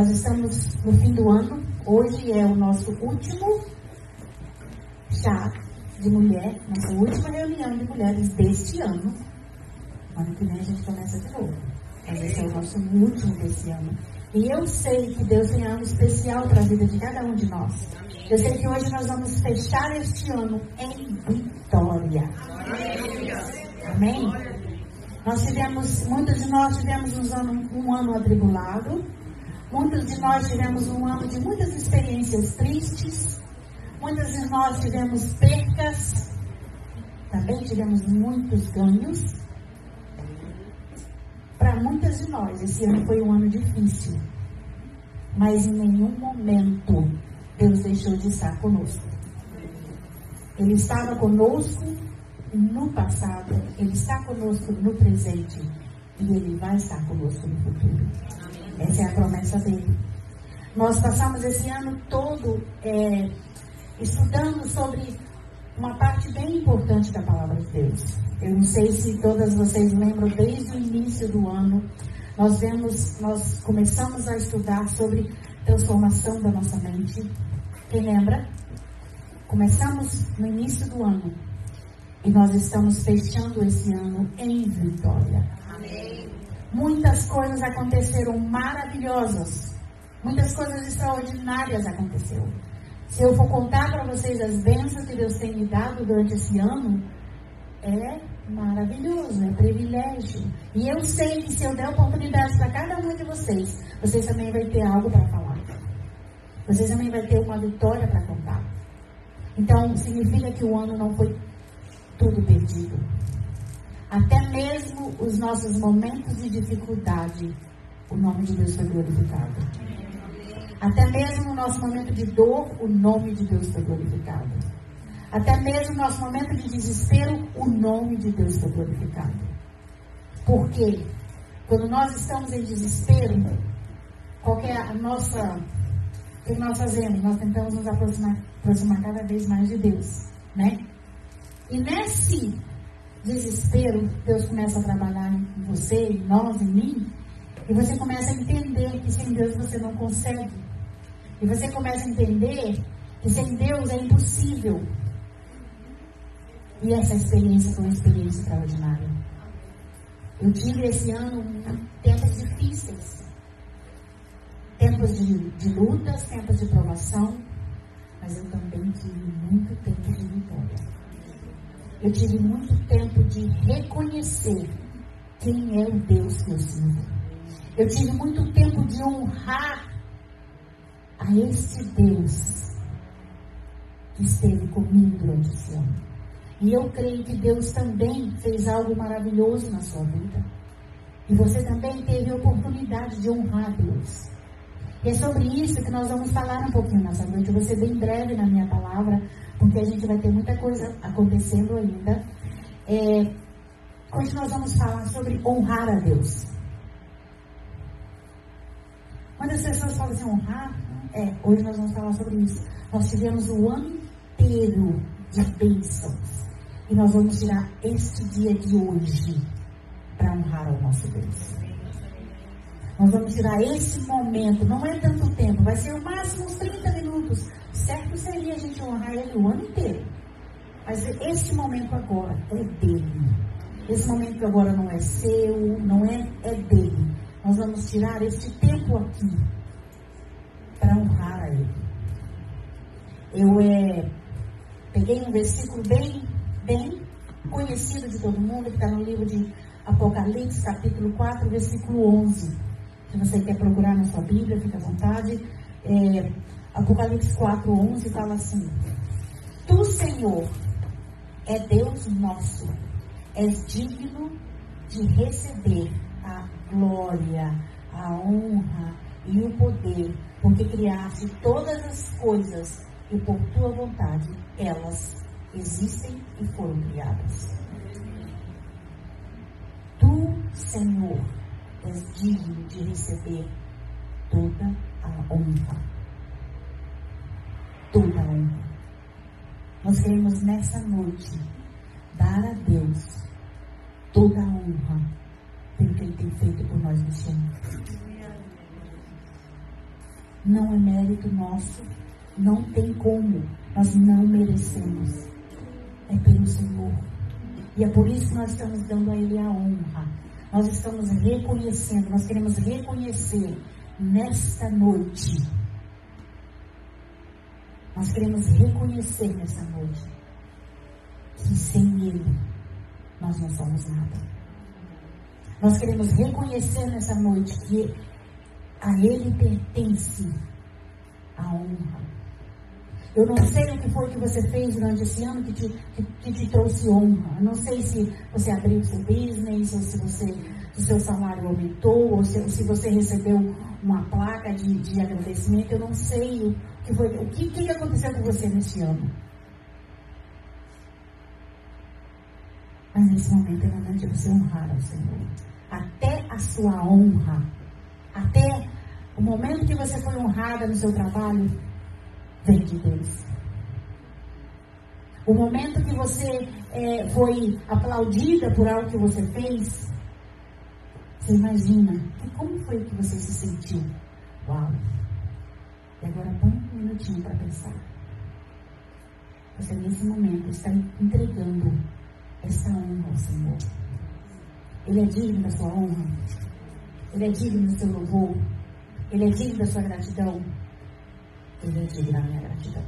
Nós estamos no fim do ano. Hoje é o nosso último chá de mulher, nossa última reunião de mulheres deste ano. Ano que vem a gente começa de novo. Mas esse é o nosso último desse ano. E eu sei que Deus tem algo especial para a vida de cada um de nós. Eu sei que hoje nós vamos fechar este ano em vitória. Amém? Nós tivemos, muitos de nós tivemos um ano, um ano atribulado. Muitos de nós tivemos um ano de muitas experiências tristes. Muitos de nós tivemos percas. Também tivemos muitos ganhos. Para muitas de nós, esse ano foi um ano difícil. Mas em nenhum momento Deus deixou de estar conosco. Ele estava conosco no passado, Ele está conosco no presente e Ele vai estar conosco no futuro. Essa é a promessa dele. Nós passamos esse ano todo é, estudando sobre uma parte bem importante da palavra de Deus. Eu não sei se todas vocês lembram, desde o início do ano, nós vemos, nós começamos a estudar sobre transformação da nossa mente. Quem lembra? Começamos no início do ano e nós estamos fechando esse ano em vitória. Amém. Muitas coisas aconteceram maravilhosas. Muitas coisas extraordinárias aconteceram. Se eu for contar para vocês as bênçãos que Deus tem me dado durante esse ano, é maravilhoso, é privilégio. E eu sei que se eu der oportunidade para cada um de vocês, vocês também vão ter algo para falar. Vocês também vão ter uma vitória para contar. Então, significa que o ano não foi tudo perdido. Até mesmo os nossos momentos de dificuldade, o nome de Deus foi glorificado. Até mesmo no nosso momento de dor, o nome de Deus foi glorificado. Até mesmo no nosso momento de desespero, o nome de Deus foi glorificado. Porque quando nós estamos em desespero, qual é a nossa. O que nós fazemos? Nós tentamos nos aproximar, aproximar cada vez mais de Deus. Né? E nesse desespero, Deus começa a trabalhar em você, em nós, em mim, e você começa a entender que sem Deus você não consegue. E você começa a entender que sem Deus é impossível. E essa experiência foi uma experiência extraordinária. Eu tive esse ano tempos difíceis. Tempos de, de lutas, tempos de provação, mas eu também tive muito tempo de vitória eu tive muito tempo de reconhecer quem é o Deus que eu sirvo. Eu tive muito tempo de honrar a este Deus que esteve comigo durante esse ano. E eu creio que Deus também fez algo maravilhoso na sua vida. E você também teve a oportunidade de honrar Deus. E é sobre isso que nós vamos falar um pouquinho nessa noite. Eu vou ser bem breve na minha palavra, porque a gente vai ter muita coisa acontecendo ainda. É, hoje nós vamos falar sobre honrar a Deus. Quando as pessoas falam assim, honrar, é, hoje nós vamos falar sobre isso. Nós tivemos o ano inteiro de bênçãos. E nós vamos tirar este dia de hoje para honrar ao nosso Deus. Nós vamos tirar esse momento, não é tanto tempo, vai ser o máximo uns 30 minutos certo seria a gente honrar ele o ano inteiro. Mas este momento agora é dele. Esse momento agora não é seu, não é, é dele. Nós vamos tirar este tempo aqui para honrar a ele. Eu é, peguei um versículo bem, bem conhecido de todo mundo, que está no livro de Apocalipse, capítulo 4, versículo 11. Se você quer procurar na sua Bíblia, fica à vontade. É, Apocalipse 4, 11 fala assim: Tu, Senhor, é Deus nosso, és digno de receber a glória, a honra e o poder, porque criaste todas as coisas e por tua vontade elas existem e foram criadas. Tu, Senhor, és digno de receber toda a honra toda a honra. Nós queremos nessa noite dar a Deus toda a honra pelo que Ele tem feito por nós neste ano. Não é mérito nosso, não tem como, nós não merecemos. É pelo Senhor. E é por isso que nós estamos dando a Ele a honra. Nós estamos reconhecendo, nós queremos reconhecer nesta noite. Nós queremos reconhecer nessa noite que sem Ele nós não somos nada. Nós queremos reconhecer nessa noite que a Ele pertence a honra. Eu não sei o que foi que você fez durante esse ano que te, que, que te trouxe honra. Eu não sei se você abriu seu business, ou se você, o seu salário aumentou, ou se, se você recebeu uma placa de, de agradecimento. Eu não sei que foi. O que, que aconteceu com você nesse ano? Mas nesse momento é momento de você honrar ao Senhor. Até a sua honra, até o momento que você foi honrada no seu trabalho, vem de Deus. O momento que você é, foi aplaudida por algo que você fez, você imagina, e como foi que você se sentiu? Uau! E agora um minutinho para pensar. Você nesse momento está entregando essa honra ao Senhor. Ele é digno da sua honra. Ele é digno do seu louvor. Ele é digno da sua gratidão. Ele é digno da minha gratidão.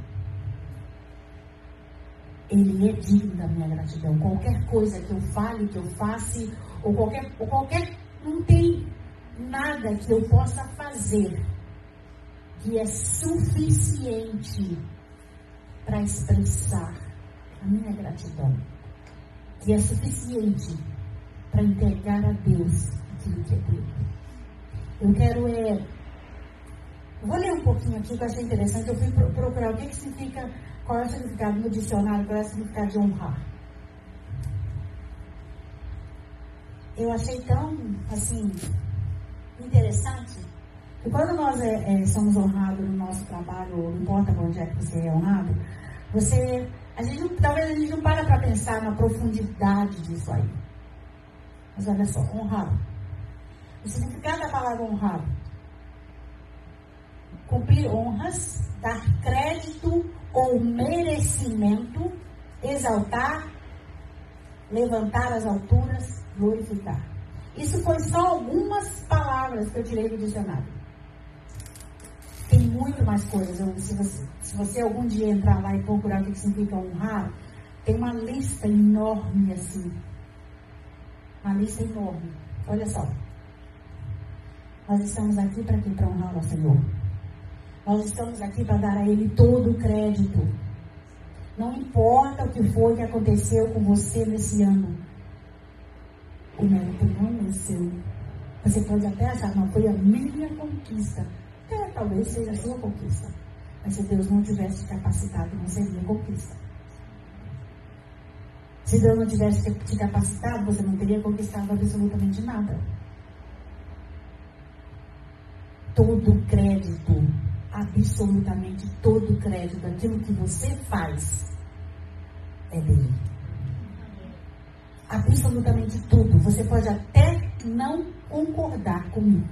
Ele é digno da minha gratidão. Qualquer coisa que eu fale, que eu faça, ou qualquer, ou qualquer. Não tem nada que eu possa fazer que é suficiente para expressar a minha gratidão. Que é suficiente para entregar a Deus aquilo que é dele. Eu quero é, Vou ler um pouquinho aqui que eu achei interessante. Eu fui procurar o que, que significa, qual é o significado no dicionário, qual é o significado de honrar. Eu achei tão, assim, interessante que quando nós é, é, somos honrados no nosso trabalho, não importa onde é que você é honrado, você, a gente talvez a gente não para para pensar na profundidade disso aí. Mas olha só, honrado. O significado da palavra honrado cumprir honras, dar crédito ou merecimento, exaltar, levantar as alturas, glorificar. Isso foi só algumas palavras que eu tirei do dicionário. Tem muito mais coisas. Se você, se você algum dia entrar lá e procurar o que significa honrar, tem uma lista enorme assim. Uma lista enorme. Olha só. Nós estamos aqui para quê? Para honrar o Senhor. Nós estamos aqui para dar a Ele todo o crédito. Não importa o que foi que aconteceu com você nesse ano. O mérito não é seu. Você pode até achar, não, foi a minha conquista. Talvez seja sua conquista. Mas se Deus não tivesse capacitado, não seria conquista. Se Deus não tivesse te capacitado, você não teria conquistado absolutamente nada. Todo crédito absolutamente todo crédito daquilo que você faz é dele. Absolutamente tudo. Você pode até não concordar comigo,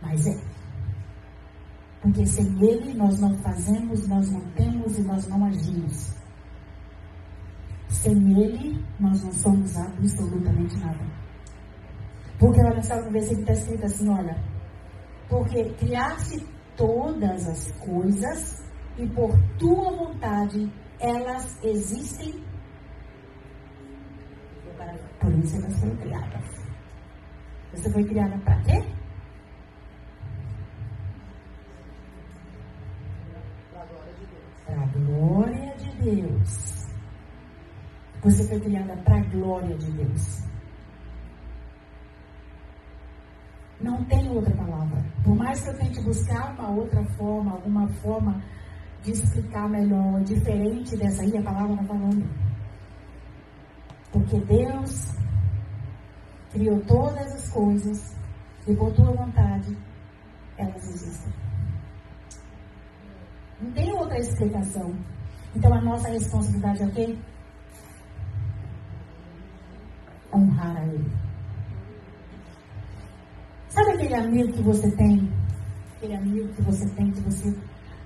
mas é. Porque sem ele nós não fazemos, nós não temos e nós não agimos. Sem ele nós não somos absolutamente nada. Porque olha só no versículo está escrito assim, olha. Porque criar-se todas as coisas e por tua vontade elas existem. Por isso elas foram criadas. Você foi criada para quê? Glória de Deus. Você foi criada para a glória de Deus. Não tem outra palavra. Por mais que eu tente buscar uma outra forma, alguma forma de explicar melhor, diferente dessa aí, a palavra está falando. Porque Deus criou todas as coisas e por tua vontade elas existem. Não tem outra explicação. Então a nossa responsabilidade é o quê? Honrar a Ele. Sabe aquele amigo que você tem aquele amigo que você tem, que você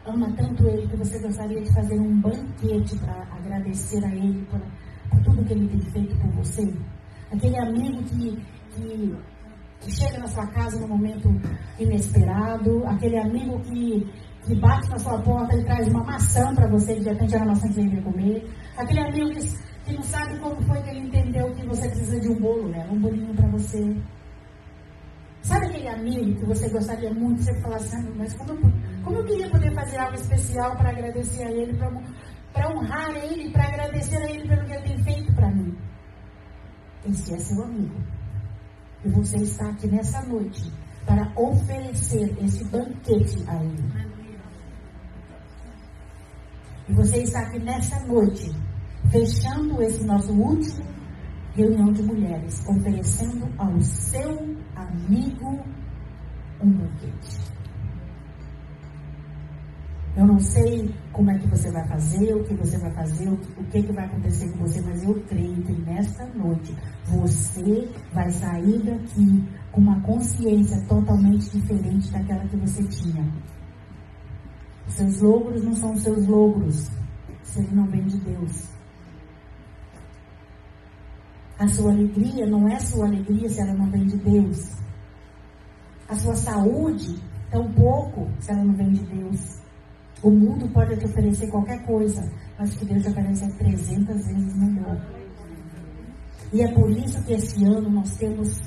ama tanto ele, que você gostaria de fazer um banquete para agradecer a ele por, por, tudo que ele tem feito por você. Aquele amigo que, que, que chega na sua casa no momento inesperado, aquele amigo que, que bate na sua porta e traz uma maçã para você, de repente era a maçã que você ia comer. Aquele amigo que, que não sabe como foi que ele entendeu que você precisa de um bolo, né? Um bolinho para você. Sabe aquele amigo que você gostaria muito, você fala assim, mas como eu, como eu queria poder fazer algo especial para agradecer a ele, para honrar ele, para agradecer a ele pelo que ele tem feito para mim. Esse é seu amigo. E você está aqui nessa noite para oferecer esse banquete a ele. E você está aqui nessa noite, fechando esse nosso último reunião de mulheres, oferecendo ao seu amigo um banquete. Eu não sei como é que você vai fazer, o que você vai fazer, o que, o que, que vai acontecer com você, mas eu creio que nesta noite você vai sair daqui com uma consciência totalmente diferente daquela que você tinha. Seus logros não são seus logros se ele não vem de Deus. A sua alegria não é sua alegria se ela não vem de Deus. A sua saúde, tampouco, se ela não vem de Deus. O mundo pode te oferecer qualquer coisa, mas que Deus te oferece é 300 vezes melhor. E é por isso que esse ano nós temos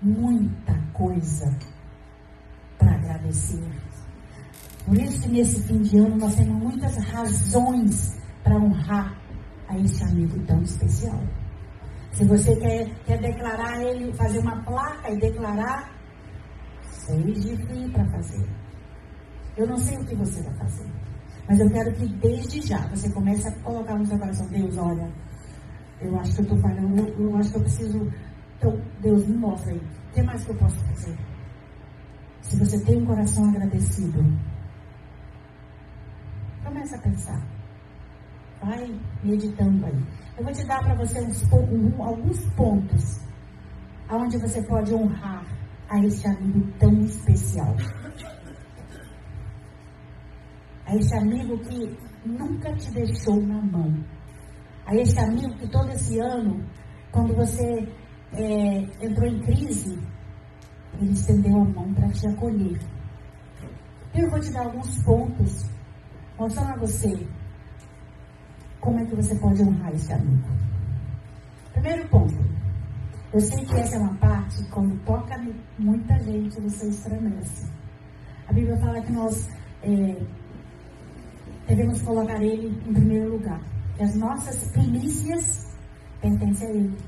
muita coisa para agradecer. Por isso nesse fim de ano nós temos muitas razões para honrar a esse amigo tão especial. Se você quer, quer declarar ele, fazer uma placa e declarar, seja fim para fazer. Eu não sei o que você vai fazer, mas eu quero que desde já você comece a colocar no seu coração, Deus, olha, eu acho que eu estou falhando, eu, eu, acho que eu preciso. Então, Deus, me mostra aí. O que mais que eu posso fazer? Se você tem um coração agradecido, Começa a pensar. Vai meditando aí. Eu vou te dar para você uns, um, alguns pontos aonde você pode honrar a esse amigo tão especial. A esse amigo que nunca te deixou na mão. A esse amigo que todo esse ano, quando você é, entrou em crise, ele estendeu a mão para te acolher. Eu vou te dar alguns pontos mostrando a você como é que você pode honrar esse amigo. Primeiro ponto. Eu sei que essa é uma parte, quando toca muita gente, você estremece. A Bíblia fala que nós é, devemos colocar ele em primeiro lugar. Que as nossas primícias pertencem a ele.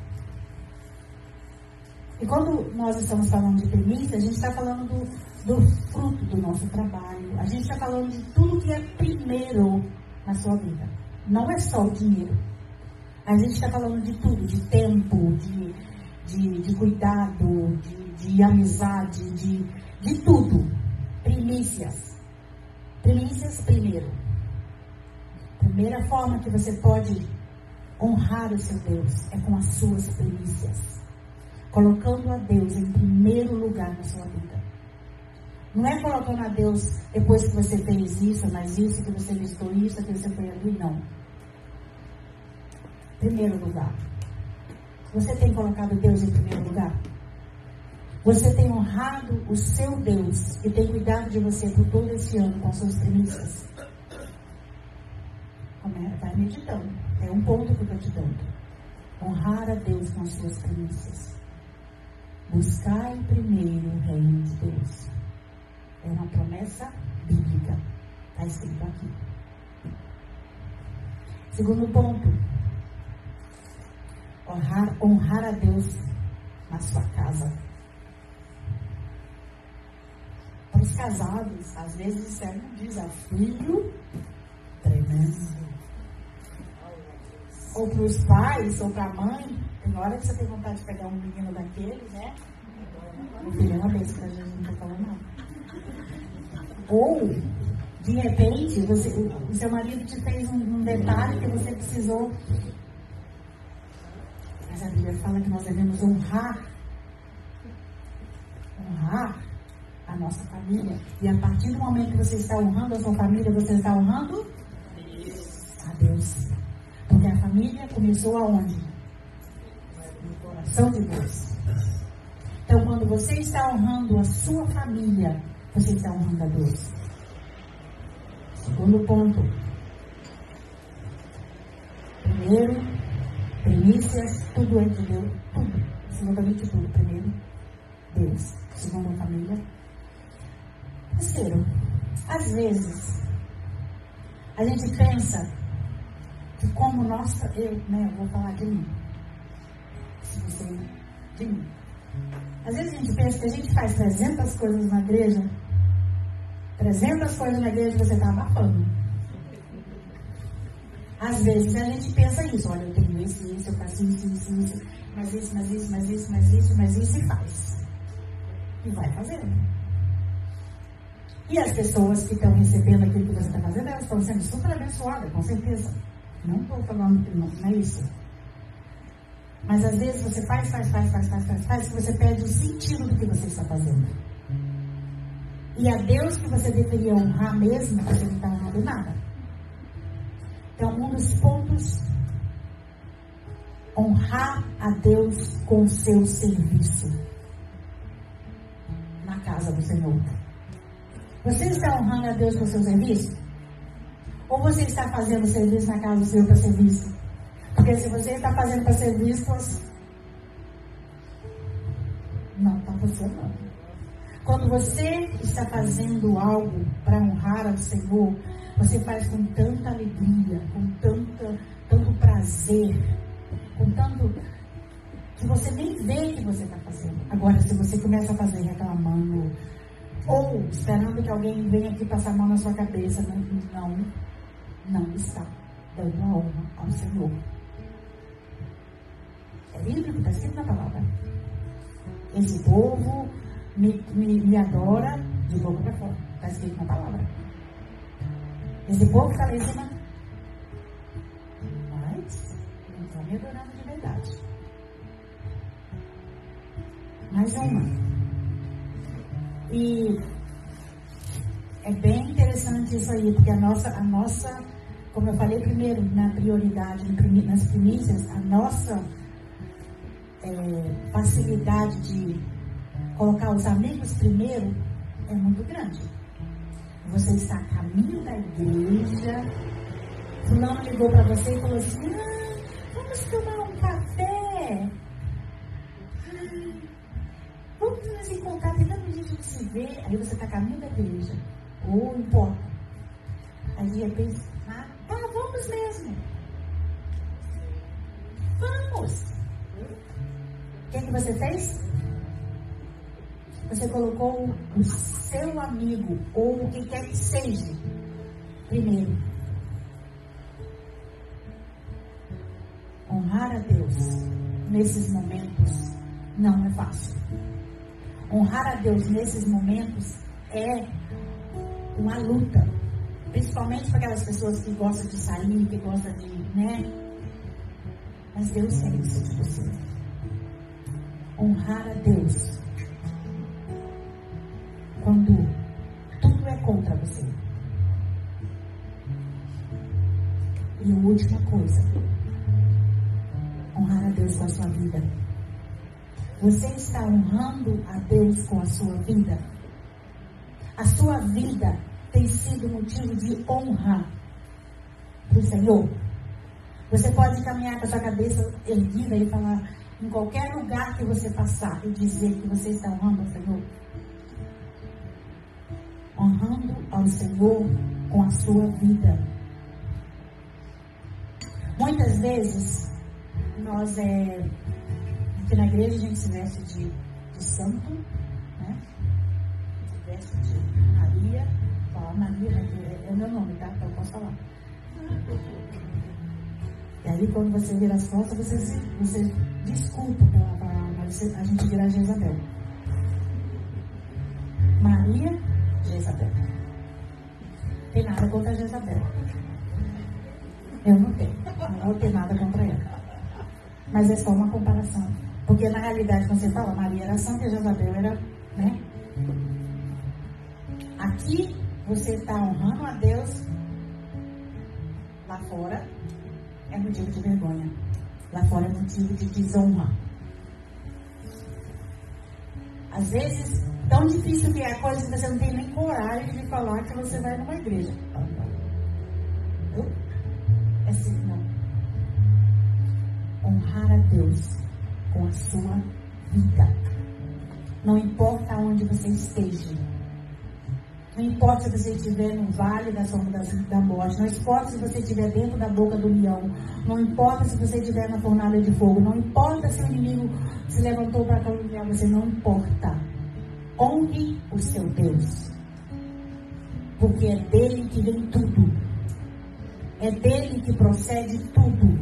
E quando nós estamos falando de primícia, a gente está falando do, do fruto do nosso trabalho. A gente está falando de tudo que é primeiro na sua vida. Não é só o dinheiro. A gente está falando de tudo, de tempo, de, de, de cuidado, de, de amizade, de, de tudo. Primícias. Primícias primeiro. Primeira forma que você pode honrar o seu Deus é com as suas primícias. Colocando a Deus em primeiro lugar na sua vida. Não é colocando a Deus depois que você fez isso, mas isso, que você listou isso, que você foi ali, não. Primeiro lugar. Você tem colocado Deus em primeiro lugar? Você tem honrado o seu Deus e tem cuidado de você por todo esse ano com as suas premissas? Vai meditando. É um ponto que eu estou te dando. Honrar a Deus com as suas premissas. Buscar primeiro o reino de Deus. É uma promessa bíblica. Está escrito aqui. Segundo ponto. Honrar, honrar a Deus na sua casa. Para os casados, às vezes isso é um desafio tremendo. Ou para os pais, ou para a mãe. Tem hora que você tem vontade de pegar um menino daquele, né? O filho é uma que a gente não está falando nada. Ou, de repente, você, o seu marido te fez um, um detalhe que você precisou. Mas a Bíblia fala que nós devemos honrar. Honrar a nossa família. E a partir do momento que você está honrando a sua família, você está honrando a Deus. Porque a família começou aonde? No coração de Deus. Então, quando você está honrando a sua família, você está honrando a Deus. Segundo ponto. Primeiro, primícias, tudo é de Deus. Tudo. Absolutamente tudo. Primeiro, Deus. Segundo, a família. Terceiro, às vezes, a gente pensa que como nossa, eu, né, eu vou falar de mim. Se você, de mim. Às vezes a gente pensa que a gente faz 300 coisas na igreja, 300 coisas na igreja você está abafando. Às vezes a gente pensa isso, olha, eu tenho isso, isso, eu faço isso, isso, isso, mas isso, mas isso, mas isso, mas isso, mas isso, e faz. E vai fazendo. E as pessoas que estão recebendo aquilo que você está fazendo, elas estão sendo super abençoadas, com certeza. Não estou falando que não, não é isso. Mas às vezes você faz, faz, faz, faz, faz, faz, faz, que você perde o sentido do que você está fazendo. E a Deus que você deveria honrar mesmo, você não está honrando nada. Então, um dos pontos, honrar a Deus com o seu serviço na casa do Senhor. Você está honrando a Deus com o seu serviço? Ou você está fazendo serviço na casa do Senhor para serviço? Porque se você está fazendo para ser visto, não está funcionando. Quando você está fazendo algo para honrar ao Senhor, você faz com tanta alegria, com tanta, tanto prazer, com tanto que você nem vê que você está fazendo. Agora, se você começa a fazer reclamando, ou esperando que alguém venha aqui passar a mão na sua cabeça, não, não, não está dando a honra ao Senhor. É bíblico, está escrito na palavra. Esse povo me, me, me adora de boca para fora. Está escrito na palavra. Esse povo está lá em cima. Mas não estão me adorando de verdade. Mais uma. E é bem interessante isso aí, porque a nossa, a nossa, como eu falei primeiro, na prioridade, nas primícias, a nossa é, facilidade de colocar os amigos primeiro é muito grande. Você está a caminho da igreja, fulano ligou para você e falou assim, ah, vamos tomar um café. vamos nos encontrar, tem tanto gente que se vê. Aí você está a caminho da igreja. Ou importa. Aí de repente, ah, tá, vamos mesmo. Vamos que, que você fez? Você colocou o seu amigo, ou o que quer que seja, primeiro. Honrar a Deus nesses momentos não é fácil. Honrar a Deus nesses momentos é uma luta. Principalmente para aquelas pessoas que gostam de sair, que gostam de, né? Mas Deus quer isso de você honrar a Deus quando tudo é contra você. E a última coisa, honrar a Deus com a sua vida. Você está honrando a Deus com a sua vida? A sua vida tem sido motivo de honra para o Senhor? Você pode caminhar com a sua cabeça erguida e falar: em qualquer lugar que você passar e dizer que você está honrando ao Senhor? Honrando ao Senhor com a sua vida. Muitas vezes, nós é. Aqui na igreja a gente se veste de, de santo, né? Se veste de Maria. Fala Maria, né? é o meu nome, tá? Então eu posso falar. E aí quando você vira as costas, você, você desculpa pela palavra, a gente vira Jezabel. Maria, Jezabel. Tem nada contra Jezabel. Eu não tenho. Não vou ter nada contra ela. Mas é só uma comparação. Porque na realidade, quando você fala, Maria era santa e Jezabel era, né? Aqui você está honrando a Deus, lá fora é motivo de vergonha, lá fora é motivo de desonra. Às vezes, tão difícil que é a coisa que você não tem nem coragem de falar que você vai numa igreja. É assim, não. Honrar a Deus com a sua vida. Não importa onde você esteja. Não importa se você estiver no vale da sombra da morte. Não importa se você estiver dentro da boca do leão. Não importa se você estiver na fornalha de fogo. Não importa se o inimigo se levantou para caluniar você. Não importa. Honre o seu Deus. Porque é dele que vem tudo. É dele que procede tudo.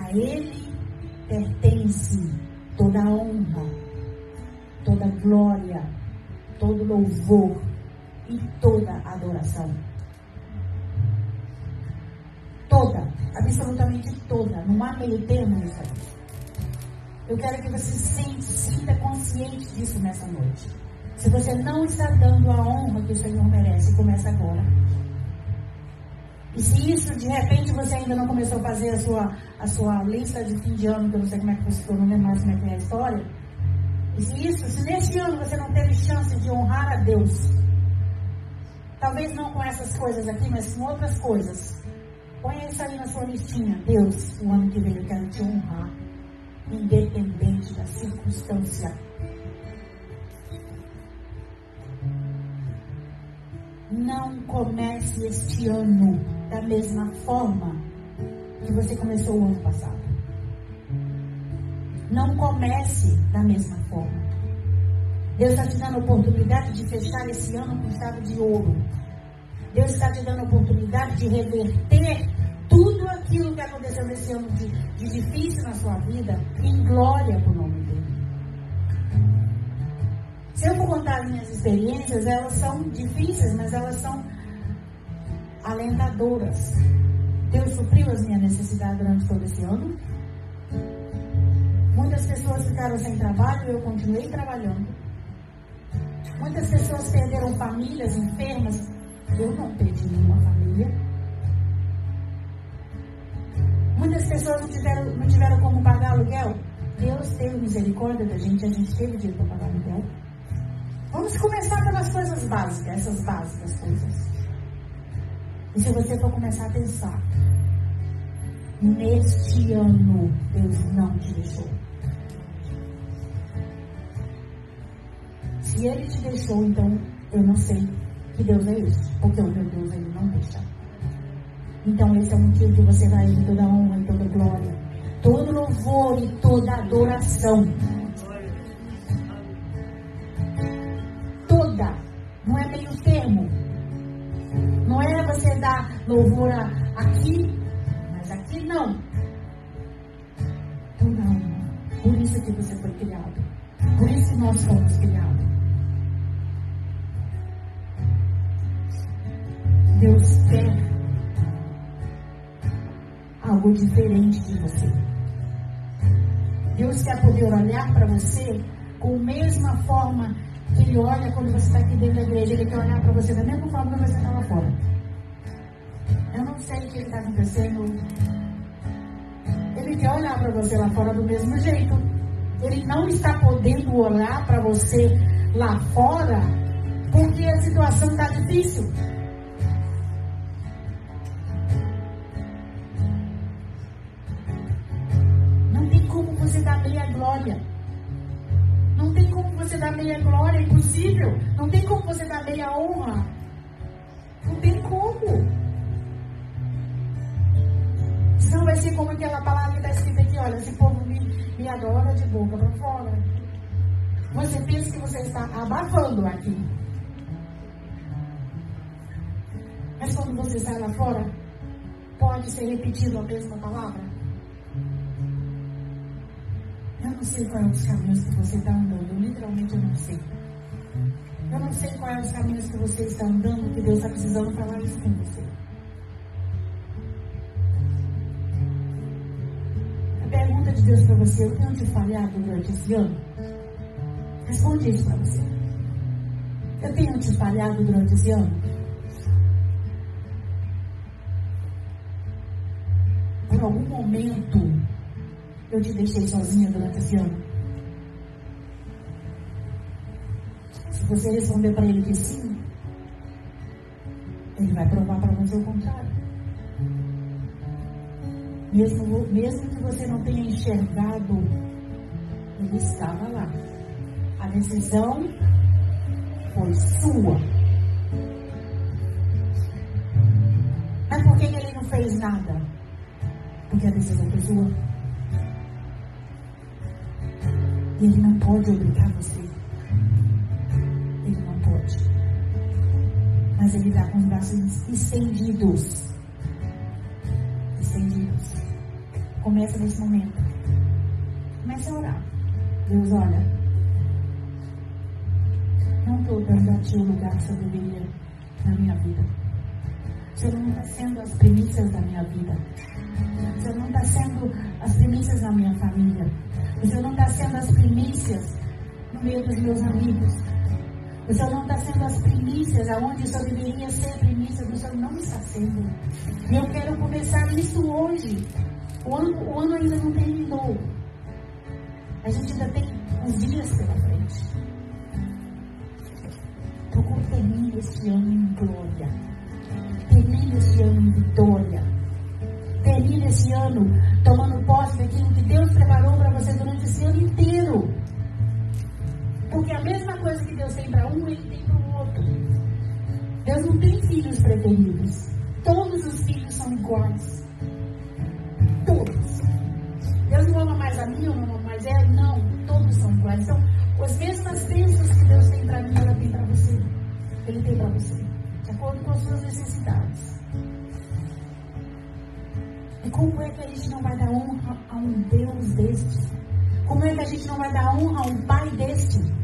A ele pertence toda a honra, toda glória, todo louvor e toda adoração. Toda, absolutamente toda, não há meio termo nisso aqui. Eu quero que você sinta consciente disso nessa noite. Se você não está dando a honra que o Senhor merece, começa agora. E se isso, de repente, você ainda não começou a fazer a sua, a sua lista de fim de ano, que eu não sei como é que você não lembro mais como é que é a história. E isso, se neste ano você não teve chance de honrar a Deus, talvez não com essas coisas aqui, mas com outras coisas, ponha isso aí na sua listinha. Deus, o ano que vem eu quero te honrar, independente da circunstância. Não comece este ano da mesma forma que você começou o ano passado. Não comece da mesma forma. Deus está te dando a oportunidade de fechar esse ano com estado de ouro. Deus está te dando a oportunidade de reverter tudo aquilo que aconteceu nesse ano de, de difícil na sua vida em glória para o nome dele. Se eu for contar as minhas experiências, elas são difíceis, mas elas são alentadoras. Deus supriu as minhas necessidades durante todo esse ano. Muitas pessoas ficaram sem trabalho, eu continuei trabalhando. Muitas pessoas perderam famílias enfermas, eu não perdi nenhuma família. Muitas pessoas não tiveram, não tiveram como pagar aluguel. Deus teve misericórdia da gente, a gente teve dinheiro para pagar aluguel. Vamos começar pelas coisas básicas, essas básicas coisas. E se você for começar a pensar, neste ano Deus não te deixou. Se Ele te deixou, então eu não sei que Deus é esse, porque o meu Deus Ele não deixa. Então esse é o motivo que você vai em toda honra e toda glória, todo louvor e toda adoração Não é meio termo. Não é você dar louvor aqui, mas aqui não. Por não. Por isso que você foi criado. Por isso que nós fomos criados. Você. Deus quer poder olhar para você com a mesma forma ele olha quando você está aqui dentro da igreja, ele quer olhar para você da mesma forma que você está lá fora. Eu não sei o que está acontecendo. Ele quer olhar para você lá fora do mesmo jeito. Ele não está podendo olhar para você lá fora porque a situação está difícil. Dar meia glória, é impossível. Não tem como você dar meia honra. Não tem como. Senão vai ser como aquela palavra que está escrita aqui, olha, esse povo me, me adora de boca para fora. Você pensa que você está abafando aqui. Mas quando você sai lá fora, pode ser repetido a mesma palavra? Eu não sei quais são os caminhos que você está andando. Literalmente eu não sei. Eu não sei quais são os caminhos que você está andando, que Deus está precisando falar isso com você. A pergunta de Deus para você, eu tenho te falhado durante esse ano? Responde isso para você. Eu tenho te falhado durante esse ano? Por algum momento eu te deixei sozinha durante esse ano? Você responder para ele que sim, ele vai provar para você o contrário. Mesmo, mesmo que você não tenha enxergado, ele estava lá. A decisão foi sua. Mas por que ele não fez nada? Porque a decisão foi sua. Ele não pode obrigar você. Mas ele dá com os braços estendidos. Estendidos. Começa nesse momento. Comece a orar. Deus, olha. Não estou dando a ti o lugar que você deveria na minha vida. Você não está sendo as premissas da minha vida. Você não está sendo as premissas da minha família. Você não está sendo as primícias no meio dos meus amigos. Você não está sendo as primícias aonde o Senhor deveria ser primícia, o Senhor não está sendo. E eu quero começar isso hoje. O ano, o ano ainda não terminou. A gente ainda tem uns dias pela frente. Procure termine este ano em glória. Termine este ano em vitória. Termine esse ano tomando posse daquilo que Deus preparou para você durante esse ano inteiro. Porque a mesma coisa que Deus tem para um, Ele tem para o outro. Deus não tem filhos preferidos. Todos os filhos são iguais. Todos. Deus não ama mais a mim, ou não ama mais ela. Não, todos são iguais. Então, as mesmas bênçãos que Deus tem para mim, ela tem para você. Ele tem para você. De acordo com as suas necessidades. E como é que a gente não vai dar honra a um Deus deste? Como é que a gente não vai dar honra a um Pai deste?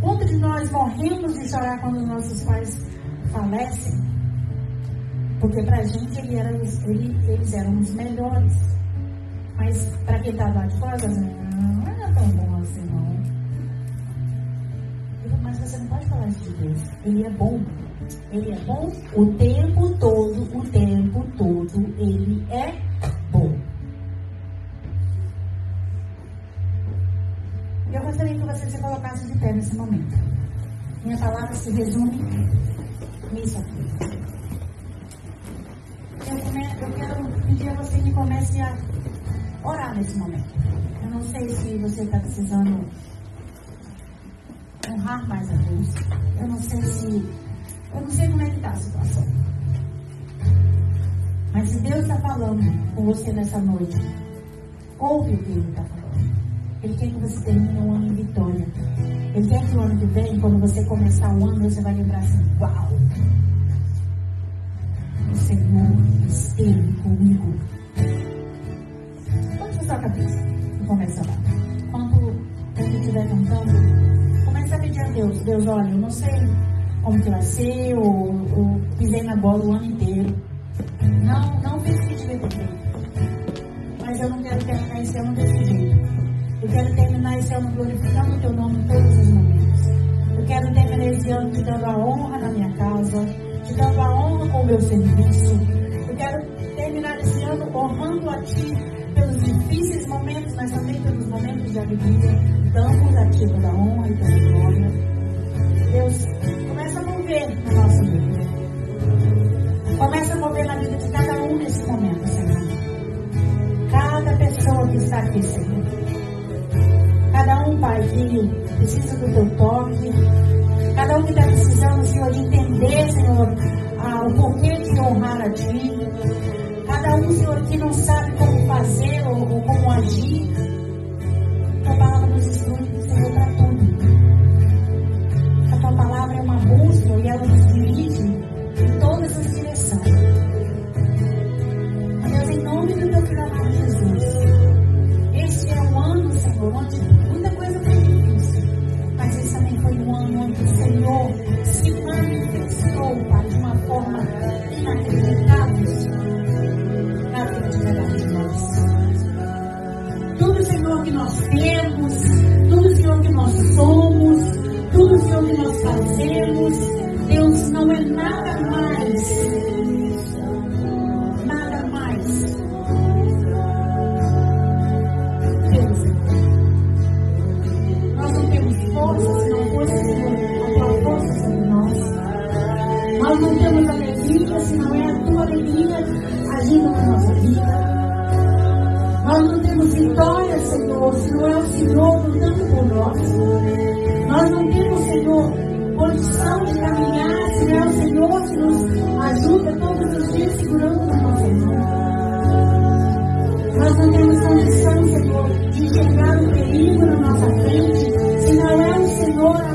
Quantos de nós morremos de chorar quando nossos pais falecem? Porque para a gente ele era, ele, eles eram os melhores. Mas para quem estava lá de fora, não era tão bom assim, não. Mas você não pode falar isso de Deus. Ele é bom. Ele é bom o tempo todo, o tempo todo. Ele é Eu gostaria que você se colocasse de pé nesse momento. Minha palavra se resume nisso aqui. Eu, eu quero pedir a você que comece a orar nesse momento. Eu não sei se você está precisando honrar mais a Deus. Eu não sei se eu não sei como é que está a situação. Mas se Deus está falando com você nessa noite, ouve o que Ele está falando. Ele quer que você termine o ano em vitória. Ele quer que o ano que vem, quando você começar o ano, você vai lembrar assim, uau! O Senhor esteve comigo. Baixa sua cabeça e começa lá. Quando ele estiver cantando, começa a pedir a Deus. Deus, olha, eu não sei como que vai ser, ou, ou pisei na bola o ano inteiro. Não, não fiz o que devia ter feito. Mas eu não quero terminar esse ano jeito. Eu quero terminar esse ano glorificando o teu nome em todos os momentos. Eu quero terminar esse ano te dando a honra na minha casa, te dando a honra com o meu serviço. Eu quero terminar esse ano honrando a ti pelos difíceis momentos, mas também pelos momentos de alegria. Damos a ti toda a honra e toda a glória. Deus, começa a mover na nossa vida. Começa a mover na vida de cada um nesse momento, Senhor. Cada pessoa que está aqui, Senhor. Que precisa do teu toque. Cada um que está precisando, Senhor, de entender, Senhor, ah, o porquê de honrar a Ti. Cada um, Senhor, que não sabe como fazer ou, ou como agir. A palavra nos instrui, Senhor, para tudo. A tua palavra é uma bússola e ela nos dirige em todas as direções. Deus, em nome do teu filho Jesus, este é um ano, Senhor, onde fazemos. Deus não é nada mais. Nada mais. Deus. Nós não temos força se não fosse a tua força sobre nós. Nós não temos alegria se não é a tua alegria agindo na nossa vida. Nós não temos vitória, Senhor, se não é o Senhor lutando por nós. Nós não temos, Senhor, condição de caminhar, se não é o Senhor que nos ajuda todos os dias segurando mão. Nós não temos condição, Senhor, de enxergar o perigo na nossa frente, se não é o Senhor